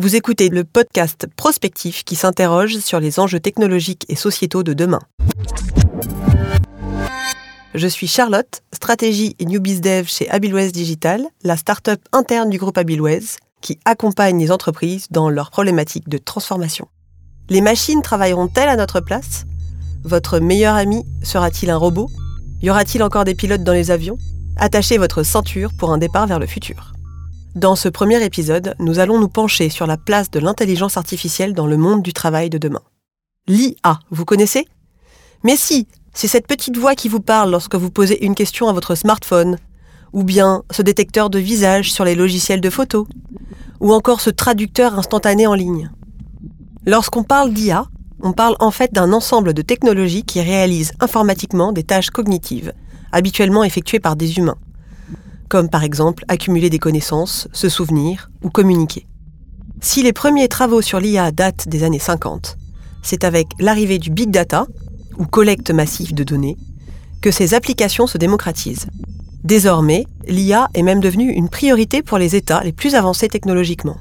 Vous écoutez le podcast Prospectif qui s'interroge sur les enjeux technologiques et sociétaux de demain. Je suis Charlotte, stratégie et new dev chez Abilways Digital, la start-up interne du groupe Abilways qui accompagne les entreprises dans leurs problématiques de transformation. Les machines travailleront-elles à notre place? Votre meilleur ami sera-t-il un robot? Y aura-t-il encore des pilotes dans les avions? Attachez votre ceinture pour un départ vers le futur. Dans ce premier épisode, nous allons nous pencher sur la place de l'intelligence artificielle dans le monde du travail de demain. L'IA, vous connaissez? Mais si, c'est cette petite voix qui vous parle lorsque vous posez une question à votre smartphone, ou bien ce détecteur de visage sur les logiciels de photos, ou encore ce traducteur instantané en ligne. Lorsqu'on parle d'IA, on parle en fait d'un ensemble de technologies qui réalisent informatiquement des tâches cognitives, habituellement effectuées par des humains comme par exemple accumuler des connaissances, se souvenir ou communiquer. Si les premiers travaux sur l'IA datent des années 50, c'est avec l'arrivée du big data, ou collecte massive de données, que ces applications se démocratisent. Désormais, l'IA est même devenue une priorité pour les États les plus avancés technologiquement.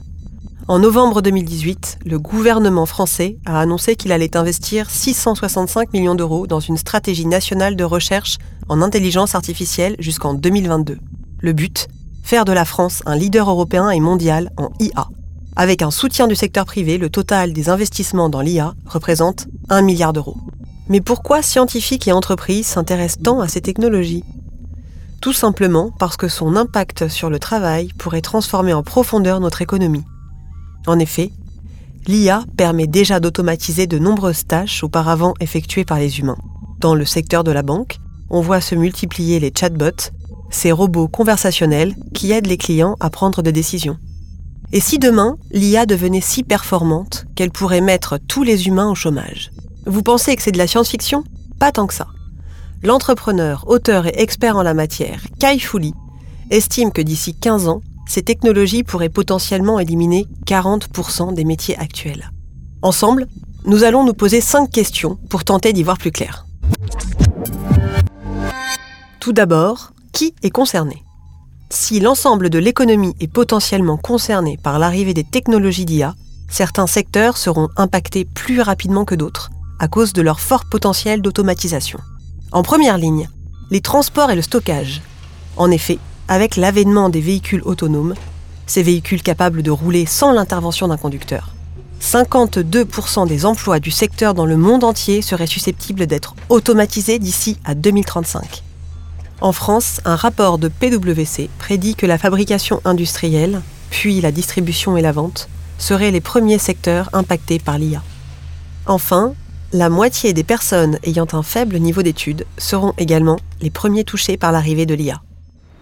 En novembre 2018, le gouvernement français a annoncé qu'il allait investir 665 millions d'euros dans une stratégie nationale de recherche en intelligence artificielle jusqu'en 2022. Le but Faire de la France un leader européen et mondial en IA. Avec un soutien du secteur privé, le total des investissements dans l'IA représente 1 milliard d'euros. Mais pourquoi scientifiques et entreprises s'intéressent tant à ces technologies? Tout simplement parce que son impact sur le travail pourrait transformer en profondeur notre économie. En effet, l'IA permet déjà d'automatiser de nombreuses tâches auparavant effectuées par les humains. Dans le secteur de la banque, on voit se multiplier les chatbots ces robots conversationnels qui aident les clients à prendre des décisions. Et si demain, l'IA devenait si performante qu'elle pourrait mettre tous les humains au chômage? Vous pensez que c'est de la science-fiction? Pas tant que ça. L'entrepreneur, auteur et expert en la matière, Kai Fu estime que d'ici 15 ans, ces technologies pourraient potentiellement éliminer 40% des métiers actuels. Ensemble, nous allons nous poser 5 questions pour tenter d'y voir plus clair. Tout d'abord, qui est concerné? Si l'ensemble de l'économie est potentiellement concerné par l'arrivée des technologies d'IA, certains secteurs seront impactés plus rapidement que d'autres, à cause de leur fort potentiel d'automatisation. En première ligne, les transports et le stockage. En effet, avec l'avènement des véhicules autonomes, ces véhicules capables de rouler sans l'intervention d'un conducteur, 52% des emplois du secteur dans le monde entier seraient susceptibles d'être automatisés d'ici à 2035. En France, un rapport de PwC prédit que la fabrication industrielle, puis la distribution et la vente, seraient les premiers secteurs impactés par l'IA. Enfin, la moitié des personnes ayant un faible niveau d'études seront également les premiers touchés par l'arrivée de l'IA.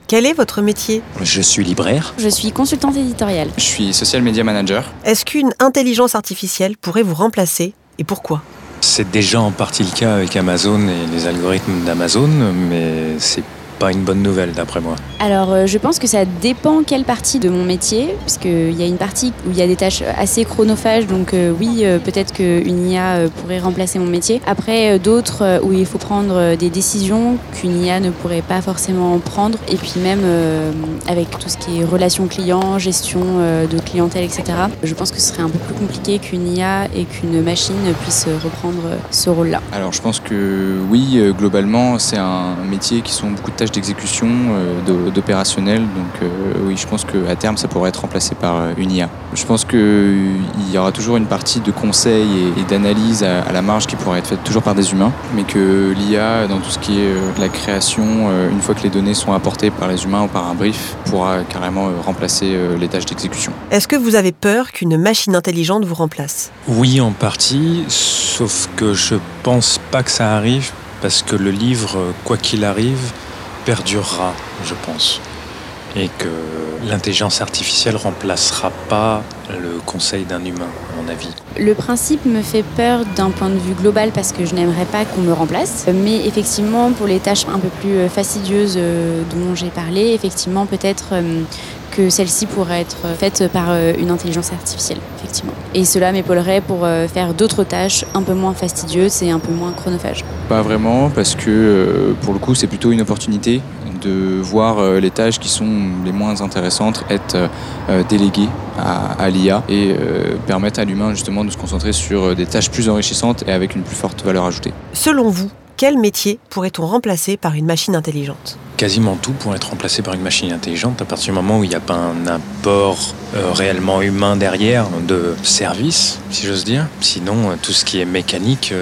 Quel est votre métier? Je suis libraire. Je suis consultante éditoriale. Je suis social media manager. Est-ce qu'une intelligence artificielle pourrait vous remplacer et pourquoi? C'est déjà en partie le cas avec Amazon et les algorithmes d'Amazon, mais c'est pas une bonne nouvelle d'après moi. Alors euh, je pense que ça dépend quelle partie de mon métier, puisqu'il y a une partie où il y a des tâches assez chronophages, donc euh, oui, euh, peut-être qu'une IA pourrait remplacer mon métier. Après, d'autres où il faut prendre des décisions qu'une IA ne pourrait pas forcément prendre, et puis même avec tout ce qui est relations clients, gestion de clientèle, etc. Je pense que ce serait un peu plus compliqué qu'une IA et qu'une machine puisse reprendre ce rôle-là. Alors je pense que oui, globalement, c'est un métier qui sont beaucoup de tâches d'exécution, euh, d'opérationnel. Donc euh, oui, je pense qu'à terme, ça pourrait être remplacé par euh, une IA. Je pense qu'il y aura toujours une partie de conseil et, d'analyse à, la marge qui pourrait être faite toujours par des humains, mais que l'IA, dans tout ce qui est la création, une fois que les données sont apportées par les humains ou par un brief, pourra carrément remplacer les tâches d'exécution. Est-ce que vous avez peur qu'une machine intelligente vous remplace? Oui, en partie, sauf que je pense pas que ça arrive parce que le livre, quoi qu'il arrive, perdurera, je pense. Et que l'intelligence artificielle remplacera pas le conseil d'un humain, à mon avis. Le principe me fait peur d'un point de vue global parce que je n'aimerais pas qu'on me remplace. Mais effectivement, pour les tâches un peu plus fastidieuses euh, dont j'ai parlé, effectivement, peut-être euh, que celle-ci pourrait être faite par une intelligence artificielle, effectivement. Et cela m'épaulerait pour faire d'autres tâches un peu moins fastidieuses et un peu moins chronophages. Pas vraiment, parce que pour le coup, c'est plutôt une opportunité de voir euh, les tâches qui sont les moins intéressantes être euh, euh, déléguées à, l'IA et permettre à l'humain justement de se concentrer sur des tâches plus enrichissantes et avec une plus forte valeur ajoutée. Selon vous, quel métier pourrait-on remplacer par une machine intelligente Quasiment tout pourrait être remplacé par une machine intelligente à partir du moment où il n'y a pas un apport réellement humain derrière de service, si j'ose dire. Sinon, tout ce qui est mécanique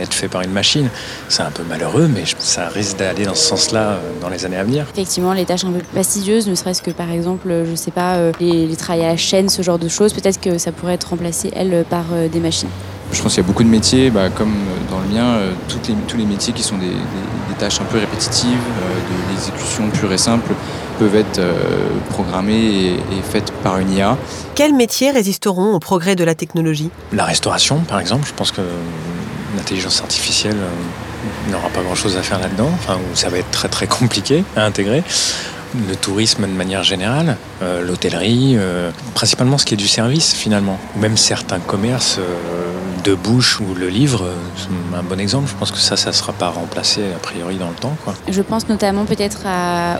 être fait par une machine. C'est un peu malheureux, mais ça risque d'aller dans ce sens-là euh, dans les années à venir. Effectivement, les tâches un peu plus fastidieuses, ne serait-ce que par exemple, je sais pas, euh, les, les travails à la chaîne, ce genre de choses, peut-être que ça pourrait être remplacé, elle, par euh, des machines. Je pense qu'il y a beaucoup de métiers, bah, comme dans le mien, toutes les, tous les métiers qui sont des, tâches un peu répétitives, de l'exécution pure et simple, peuvent être programmées et, et, faites par une IA. Quels métiers résisteront au progrès de la technologie? La restauration, par exemple. Je pense que l'intelligence artificielle euh, n'aura pas grand-chose à faire là-dedans, enfin, ça va être très très compliqué à intégrer. Le tourisme de manière générale, euh, l'hôtellerie, euh, principalement ce qui est du service finalement, même certains commerces de bouche ou le livre, c'est un bon exemple. Je pense que ça, ça ne sera pas remplacé a priori dans le temps. Quoi. Je pense notamment peut-être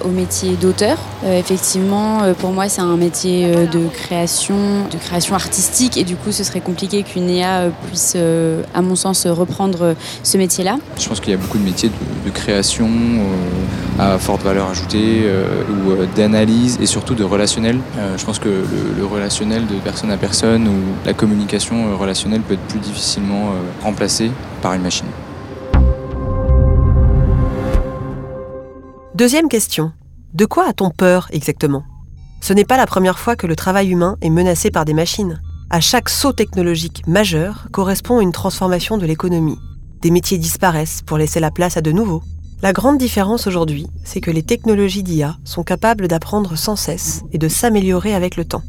au métier d'auteur. Euh, effectivement, euh, pour moi, c'est un métier euh, de création, de création artistique, et du coup, ce serait compliqué qu'une IA puisse, à mon sens, reprendre ce métier-là. Je pense qu'il y a beaucoup de métiers de, création à forte valeur ajoutée ou d'analyse et surtout de relationnel. je pense que le, le, relationnel de personne à personne ou la communication relationnelle peut être plus difficilement euh, remplacé par une machine. Deuxième question. De quoi a-t-on peur exactement? Ce n'est pas la première fois que le travail humain est menacé par des machines. À chaque saut technologique majeur correspond une transformation de l'économie. Des métiers disparaissent pour laisser la place à de nouveaux. La grande différence aujourd'hui, c'est que les technologies d'IA sont capables d'apprendre sans cesse et de s'améliorer avec le temps.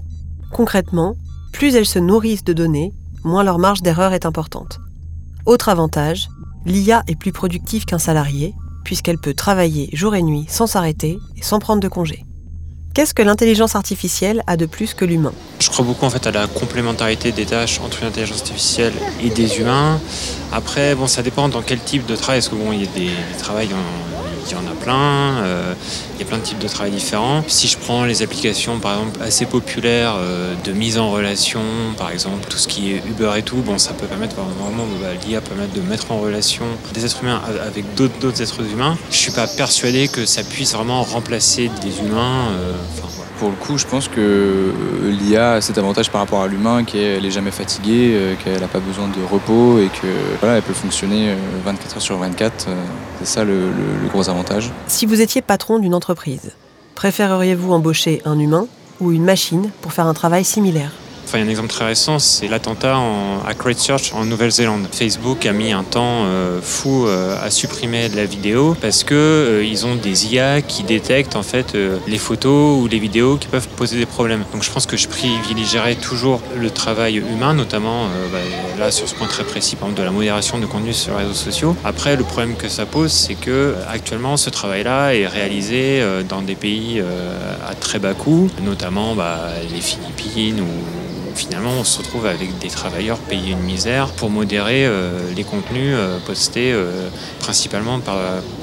Concrètement, plus elles se nourrissent de données, moins leur marge d'erreur est importante. Autre avantage, l'IA est plus productive qu'un salarié, puisqu'elle peut travailler jour et nuit sans s'arrêter et sans prendre de congé. Qu'est-ce que l'intelligence artificielle a de plus que l'humain? Je crois beaucoup en fait à la complémentarité des tâches entre l'intelligence artificielle et des humains. Après, bon, ça dépend dans quel type de travail. Est-ce que bon, il y a des, des travails en il y en a plein. Euh, il y a plein de types de travail différents. Si je prends les applications, par exemple, assez populaires euh, de mise en relation, par exemple, tout ce qui est Uber et tout, bon, ça peut permettre vraiment, bah, l'IA permettre de mettre en relation des êtres humains avec d'autres êtres humains. Je suis pas persuadé que ça puisse vraiment remplacer des humains. Euh, pour le coup, je pense que euh, l'IA a cet avantage par rapport à l'humain qu'elle n'est jamais fatiguée, euh, qu'elle n'a pas besoin de repos et que voilà, peut fonctionner 24 euh, heures sur 24. C'est ça le gros avantage. Si vous étiez patron d'une entreprise, préféreriez-vous embaucher un humain ou une machine pour faire un travail similaire? Enfin, un exemple très récent, c'est l'attentat à Christchurch en Nouvelle-Zélande. Facebook a mis un temps euh, fou euh, à supprimer de la vidéo parce que euh, ils ont des IA qui détectent en fait les photos ou les vidéos qui peuvent poser des problèmes. Donc je pense que je privilégierais toujours le travail humain, notamment bah, là sur ce point très précis, par exemple de la modération de contenu sur les réseaux sociaux. Après, le problème que ça pose, c'est que actuellement ce travail-là est réalisé dans des pays à très bas coût, notamment bah, les Philippines ou finalement on se retrouve avec des travailleurs payés une misère pour modérer euh, les contenus euh, postés euh, principalement par,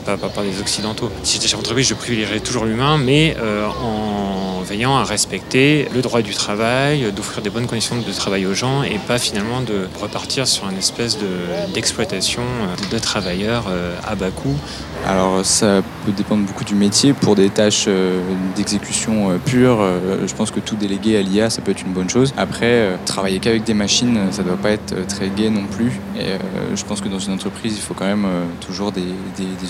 par, Occidentaux. Si j'étais chef d'entreprise, je privilégierais toujours l'humain, mais en veillant à respecter le droit du travail, d'offrir des bonnes conditions de travail aux gens et pas finalement de repartir sur une espèce d'exploitation de, de, travailleurs à bas coût. Alors ça peut dépendre beaucoup du métier. Pour des tâches d'exécution pure, je pense que tout délégué à l'IA, ça peut être une bonne chose. Après, euh, travailler qu'avec des machines, ça ne doit pas être euh, très gai non plus. Et euh, je pense que dans une entreprise, il faut quand même toujours des,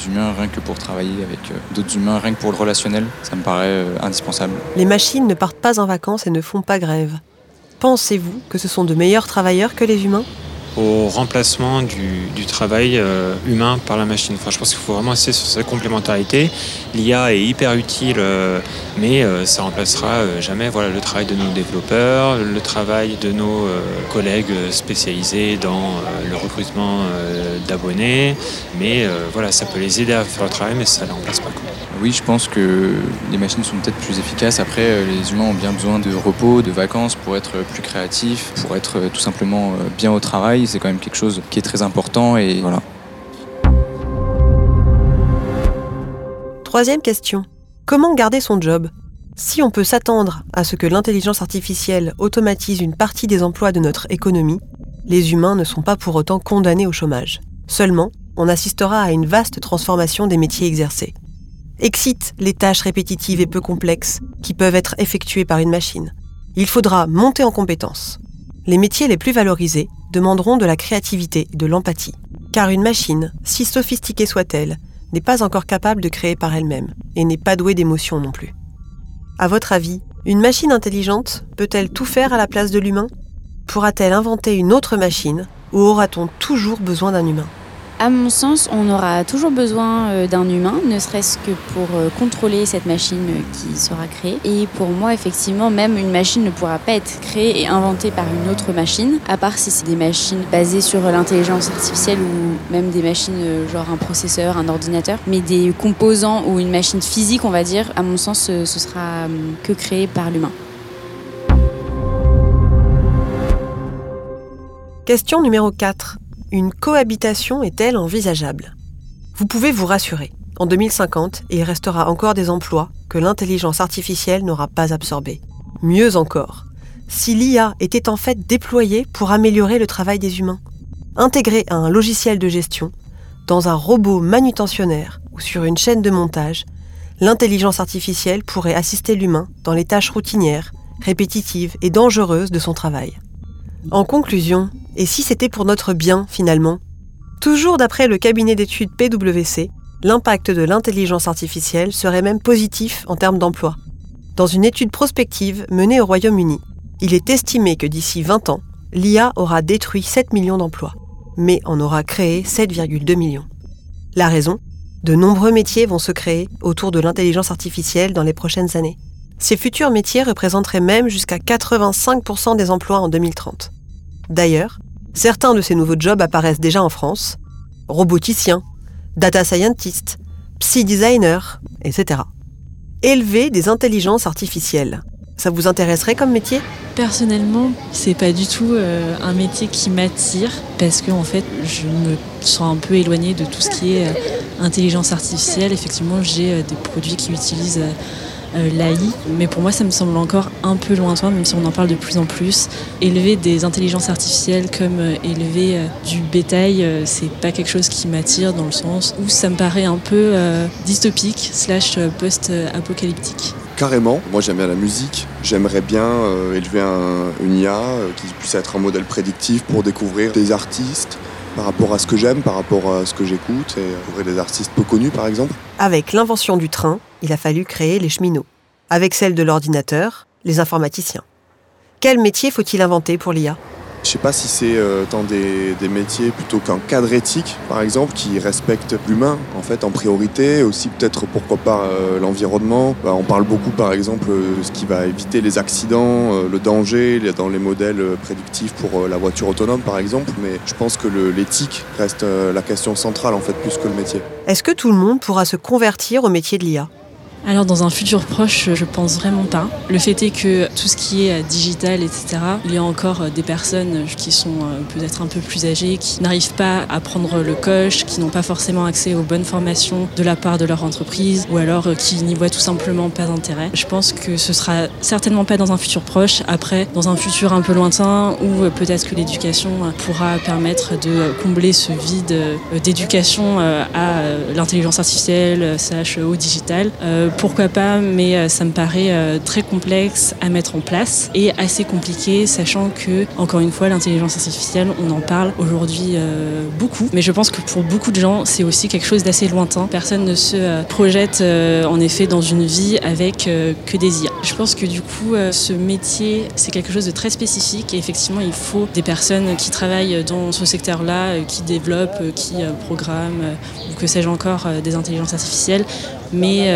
humains, rien que pour travailler avec d'autres humains, rien que pour le relationnel. Ça me paraît indispensable. Les machines ne partent pas en vacances et ne font pas grève. Pensez-vous que ce sont de meilleurs travailleurs que les humains? Au remplacement du, travail euh, humain par la machine. Enfin, je pense qu'il faut vraiment essayer sur cette complémentarité. L'IA est hyper utile, euh, mais euh, ça remplacera jamais voilà, le travail de nos développeurs, le travail de nos collègues spécialisés dans le recrutement d'abonnés. Mais voilà, ça peut les aider à faire le travail, mais ça ne les remplace pas. Oui, je pense que les machines sont peut-être plus efficaces. Après, les humains ont bien besoin de repos, de vacances pour être plus créatifs, pour être tout simplement bien au travail. C'est quand même quelque chose qui est très important et voilà. Troisième question. Comment garder son job? Si on peut s'attendre à ce que l'intelligence artificielle automatise une partie des emplois de notre économie, les humains ne sont pas pour autant condamnés au chômage. Seulement, on assistera à une vaste transformation des métiers exercés. Excite les tâches répétitives et peu complexes qui peuvent être effectuées par une machine. Il faudra monter en compétences. Les métiers les plus valorisés demanderont de la créativité et de l'empathie. Car une machine, si sophistiquée soit-elle, n'est pas encore capable de créer par elle-même et n'est pas douée d'émotion non plus. À votre avis, une machine intelligente peut-elle tout faire à la place de l'humain? Pourra-t-elle inventer une autre machine ou aura-t-on toujours besoin d'un humain? À mon sens, on aura toujours besoin euh, d'un humain, ne serait-ce que pour euh, contrôler cette machine qui sera créée. Et pour moi, effectivement, même une machine ne pourra pas être créée et inventée par une autre machine, à part si c'est des machines basées sur l'intelligence artificielle ou même des machines euh, genre un processeur, un ordinateur. Mais des composants ou une machine physique, on va dire, à mon sens, ce sera que créé par l'humain. Question numéro 4 une cohabitation est-elle envisageable? Vous pouvez vous rassurer. En 2050, il restera encore des emplois que l'intelligence artificielle n'aura pas absorbés. Mieux encore, si l'IA était en fait déployée pour améliorer le travail des humains, intégrée à un logiciel de gestion, dans un robot manutentionnaire ou sur une chaîne de montage, l'intelligence artificielle pourrait assister l'humain dans les tâches routinières, répétitives et dangereuses de son travail. En conclusion, et si c'était pour notre bien finalement? Toujours d'après le cabinet d'études PwC, l'impact de l'intelligence artificielle serait même positif en termes d'emploi. Dans une étude prospective menée au Royaume-Uni, il est estimé que d'ici 20 ans, l'IA aura détruit 7 millions d'emplois, mais en aura créé 7,2 millions. La raison? De nombreux métiers vont se créer autour de l'intelligence artificielle dans les prochaines années. Ces futurs métiers représenteraient même jusqu'à 85% des emplois en 2030. D'ailleurs, certains de ces nouveaux jobs apparaissent déjà en France roboticien, data scientist, psy designer, etc. Élever des intelligences artificielles. Ça vous intéresserait comme métier? Personnellement, c'est pas du tout euh, un métier qui m'attire parce que en fait, je me sens un peu éloignée de tout ce qui est euh, intelligence artificielle. Effectivement, j'ai euh, des produits qui utilisent l'AI. Mais pour moi, ça me semble encore un peu lointain, même si on en parle de plus en plus. Élever des intelligences artificielles comme euh, élever euh, du bétail, c'est pas quelque chose qui m'attire dans le sens où ça me paraît un peu dystopique slash post-apocalyptique. Carrément, moi j'aime bien la musique, j'aimerais bien élever une IA qui puisse être un modèle prédictif pour découvrir des artistes, par rapport à ce que j'aime, par rapport à ce que j'écoute, et découvrir des artistes peu connus par exemple. Avec l'invention du train, il a fallu créer les cheminots. Avec celle de l'ordinateur, les informaticiens. Quel métier faut-il inventer pour l'IA je ne sais pas si c'est euh, tant des, métiers plutôt qu'un cadre éthique, par exemple, qui respecte l'humain en fait en priorité, aussi peut-être pourquoi pas euh, l'environnement. Bah, on parle beaucoup, par exemple, de ce qui va éviter les accidents, euh, le danger, dans les modèles prédictifs pour la voiture autonome, par exemple. Mais je pense que l'éthique reste la question centrale en fait plus que le métier. Est-ce que tout le monde pourra se convertir au métier de l'IA alors dans un futur proche, je pense vraiment pas. Le fait est que tout ce qui est digital, etc., il y a encore des personnes qui sont euh, peut-être un peu plus âgées, qui n'arrivent pas à prendre le coche, qui n'ont pas forcément accès aux bonnes formations de la part de leur entreprise, ou alors euh, qui n'y voient tout simplement pas d'intérêt. Je pense que ce sera certainement pas dans un futur proche, après dans un futur un peu lointain, où euh, peut-être que l'éducation pourra permettre de combler ce vide d'éducation à l'intelligence artificielle, slash au digital pourquoi pas, mais euh, ça me paraît euh, très complexe à mettre en place et assez compliqué, sachant que, encore une fois, l'intelligence artificielle, on en parle aujourd'hui euh, beaucoup, mais je pense que pour beaucoup de gens, c'est aussi quelque chose d'assez lointain. Personne ne se projette en effet dans une vie avec que des IA. Je pense que du coup, ce métier, c'est quelque chose de très spécifique et effectivement, il faut des personnes qui travaillent dans ce secteur-là, qui développent, qui programment, ou que sais-je encore, des intelligences artificielles mais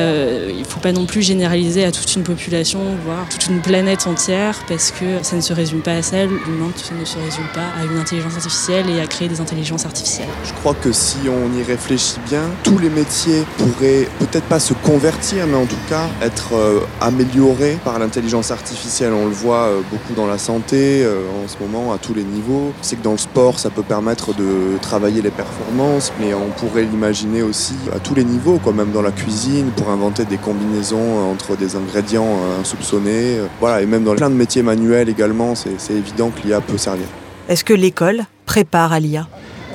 il ne faut pas non plus généraliser à toute une population, voire toute une planète entière, parce que ça ne se résume pas à ça, l'humain ne se résume pas à une intelligence artificielle et à créer des intelligences artificielles. Je crois que si on y réfléchit bien, tous les métiers pourraient peut-être pas se convertir, mais en tout cas être améliorés par l'intelligence artificielle. On le voit beaucoup dans la santé en ce moment à tous les niveaux. C'est que dans le sport, ça peut permettre de travailler les performances, mais on pourrait l'imaginer aussi à tous les niveaux, quoi, même dans la cuisine, pour inventer des combinaisons entre des ingrédients insoupçonnés. Voilà, et même dans plein de métiers manuels également, c'est évident que l'IA peut servir. Est-ce que l'école prépare à l'IA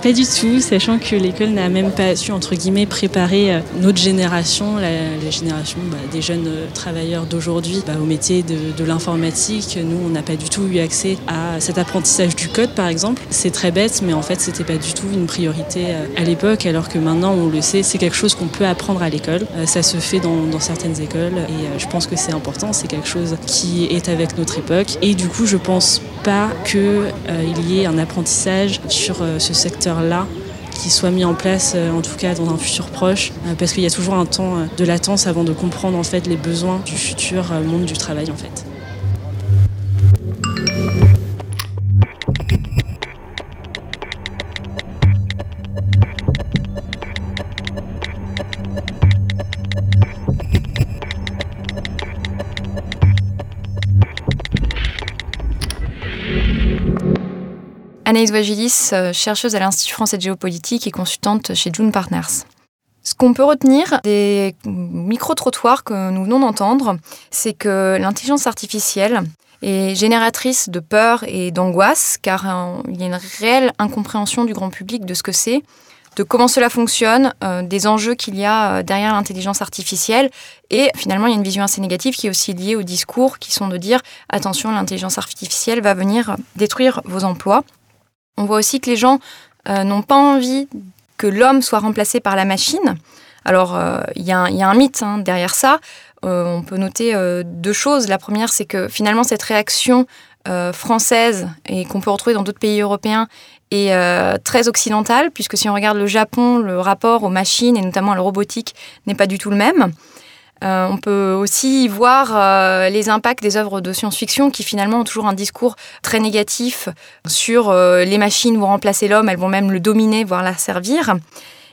pas du tout, sachant que l'école n'a même pas su, entre guillemets, préparer euh, notre génération, la, génération bah, des jeunes euh, travailleurs d'aujourd'hui, bah, au métier de, l'informatique. Nous, on n'a pas du tout eu accès à cet apprentissage du code, par exemple. C'est très bête, mais en fait, c'était pas du tout une priorité euh, à l'époque, alors que maintenant, on le sait, c'est quelque chose qu'on peut apprendre à l'école. Ça se fait dans, dans certaines écoles, et je pense que c'est important, c'est quelque chose qui est avec notre époque. Et du coup, je pense pas qu'il y ait un apprentissage sur ce secteur là qui soit mis en place, euh, en tout cas dans un futur proche, euh, parce qu'il y a toujours un temps euh, de latence avant de comprendre en fait les besoins du futur monde du travail en fait. Anaïs Wagilis, euh, chercheuse à l'Institut français de géopolitique et consultante chez June Partners. Ce qu'on peut retenir des micro-trottoirs que nous venons d'entendre, c'est que l'intelligence artificielle est génératrice de peur et d'angoisse, car euh, il y a une réelle incompréhension du grand public de ce que c'est, de comment cela fonctionne, euh, des enjeux qu'il y a derrière l'intelligence artificielle. Et finalement, il y a une vision assez négative qui est aussi liée au discours, qui sont de dire attention, l'intelligence artificielle va venir détruire vos emplois. On voit aussi que les gens euh, n'ont pas envie que l'homme soit remplacé par la machine. Alors, euh, il y, a un mythe hein, derrière ça. Euh, on peut noter deux choses. La première, c'est que finalement, cette réaction française et qu'on peut retrouver dans d'autres pays européens est très occidentale, puisque si on regarde le Japon, le rapport aux machines et notamment à la robotique n'est pas du tout le même. Euh, on peut aussi voir euh, les impacts des œuvres de science-fiction qui finalement ont toujours un discours très négatif sur euh, les machines vont remplacer l'homme, elles vont même le dominer, voire la servir.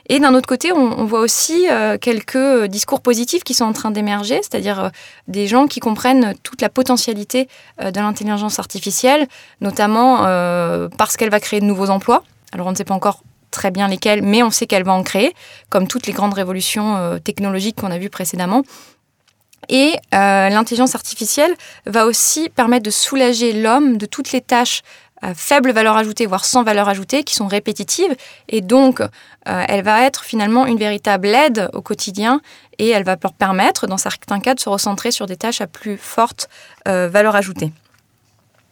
Et d'un autre côté, on, voit aussi quelques discours positifs qui sont en train d'émerger, c'est-à-dire des gens qui comprennent toute la potentialité de l'intelligence artificielle, notamment parce qu'elle va créer de nouveaux emplois. Alors on ne sait pas encore très bien lesquelles, mais on sait qu'elle va en créer, comme toutes les grandes révolutions euh, technologiques qu'on a vues précédemment. Et euh, l'intelligence artificielle va aussi permettre de soulager l'homme de toutes les tâches à faible valeur ajoutée, voire sans valeur ajoutée, qui sont répétitives. Et donc, euh, elle va être finalement une véritable aide au quotidien et elle va leur permettre, dans certains cas, de se recentrer sur des tâches à plus forte valeur ajoutée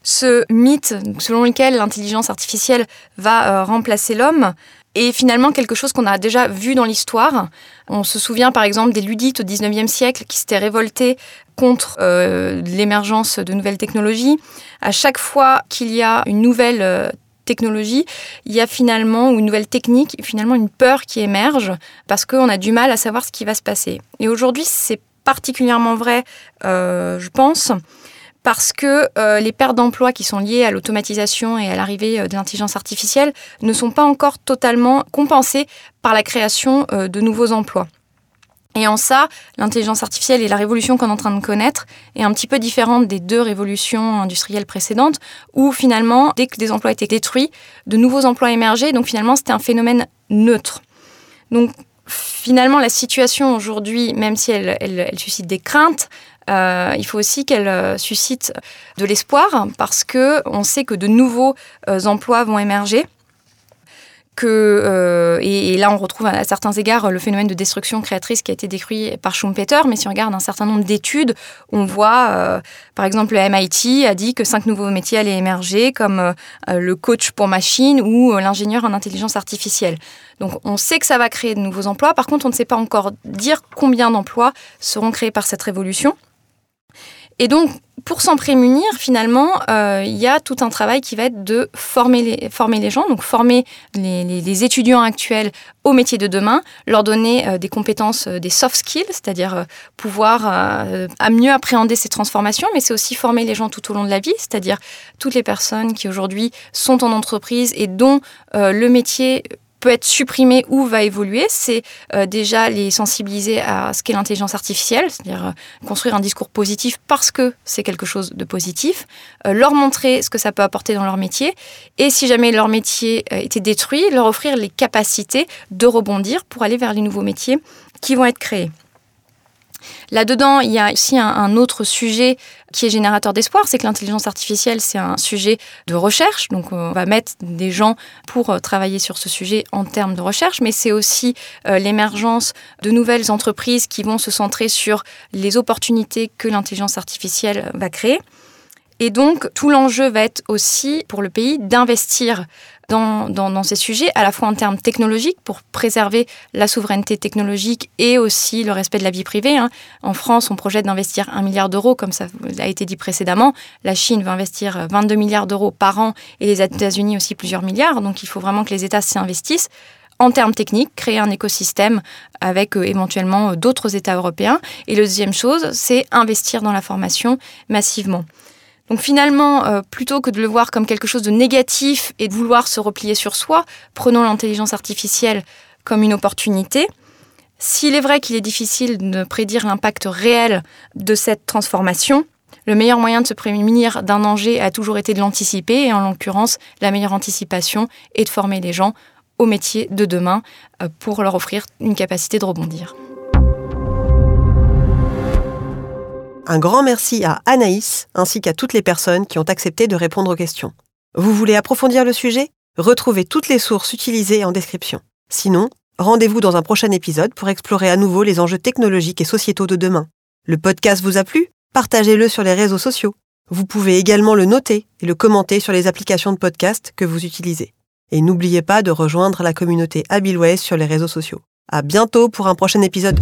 ce mythe selon lequel l'intelligence artificielle va euh, remplacer l'homme est finalement quelque chose qu'on a déjà vu dans l'histoire. On se souvient par exemple des ludites au 19e siècle qui s'étaient révoltés contre euh, l'émergence de nouvelles technologies. À chaque fois qu'il y a une nouvelle euh, technologie, il y a finalement, une nouvelle technique, finalement une peur qui émerge parce qu'on a du mal à savoir ce qui va se passer. Et aujourd'hui, c'est particulièrement vrai, je pense, parce que euh, les pertes d'emplois qui sont liées à l'automatisation et à l'arrivée euh, de l'intelligence artificielle ne sont pas encore totalement compensées par la création euh, de nouveaux emplois. Et en ça, l'intelligence artificielle et la révolution qu'on est en train de connaître est un petit peu différente des deux révolutions industrielles précédentes, où finalement, dès que des emplois étaient détruits, de nouveaux emplois émergeaient, donc finalement c'était un phénomène neutre. Donc finalement, la situation aujourd'hui, même si elle, elle suscite des craintes, euh, il faut aussi qu'elle euh, suscite de l'espoir parce que on sait que de nouveaux euh, emplois vont émerger. Et, là, on retrouve à, certains égards le phénomène de destruction créatrice qui a été décrit par Schumpeter. Mais si on regarde un certain nombre d'études, on voit, par exemple, le MIT a dit que cinq nouveaux métiers allaient émerger, comme le coach pour machine ou l'ingénieur en intelligence artificielle. Donc, on sait que ça va créer de nouveaux emplois. Par contre, on ne sait pas encore dire combien d'emplois seront créés par cette révolution. Et donc, pour s'en prémunir, finalement, euh, il y a tout un travail qui va être de former les, gens, donc former les, étudiants actuels au métier de demain, leur donner euh, des compétences, euh, des soft skills, c'est-à-dire pouvoir mieux appréhender ces transformations, mais c'est aussi former les gens tout au long de la vie, c'est-à-dire toutes les personnes qui aujourd'hui sont en entreprise et dont le métier peut être supprimé ou va évoluer, c'est euh, déjà les sensibiliser à ce qu'est l'intelligence artificielle, c'est-à-dire euh, construire un discours positif parce que c'est quelque chose de positif, euh, leur montrer ce que ça peut apporter dans leur métier, et si jamais leur métier était détruit, leur offrir les capacités de rebondir pour aller vers les nouveaux métiers qui vont être créés. Là-dedans, il y a aussi un, autre sujet qui est générateur d'espoir, c'est que l'intelligence artificielle, c'est un sujet de recherche. Donc, on va mettre des gens pour euh, travailler sur ce sujet en termes de recherche, mais c'est aussi euh, l'émergence de nouvelles entreprises qui vont se centrer sur les opportunités que l'intelligence artificielle va créer. Et donc, tout l'enjeu va être aussi pour le pays d'investir dans, ces sujets, à la fois en termes technologiques, pour préserver la souveraineté technologique et aussi le respect de la vie privée. Hein. En France, on projette d'investir un milliard d'euros, comme ça a été dit précédemment. La Chine va investir 22 milliards d'euros par an et les États-Unis aussi plusieurs milliards. Donc il faut vraiment que les États s'y investissent en termes techniques, créer un écosystème avec euh, éventuellement d'autres États européens. Et la deuxième chose, c'est investir dans la formation massivement. Donc finalement, euh, plutôt que de le voir comme quelque chose de négatif et de vouloir se replier sur soi, prenons l'intelligence artificielle comme une opportunité. S'il est vrai qu'il est difficile de prédire l'impact réel de cette transformation, le meilleur moyen de se prémunir d'un danger a toujours été de l'anticiper, et en l'occurrence, la meilleure anticipation est de former les gens au métier de demain euh, pour leur offrir une capacité de rebondir. Un grand merci à Anaïs ainsi qu'à toutes les personnes qui ont accepté de répondre aux questions. Vous voulez approfondir le sujet? Retrouvez toutes les sources utilisées en description. Sinon, rendez-vous dans un prochain épisode pour explorer à nouveau les enjeux technologiques et sociétaux de demain. Le podcast vous a plu? Partagez-le sur les réseaux sociaux. Vous pouvez également le noter et le commenter sur les applications de podcast que vous utilisez. Et n'oubliez pas de rejoindre la communauté Habilways sur les réseaux sociaux. À bientôt pour un prochain épisode.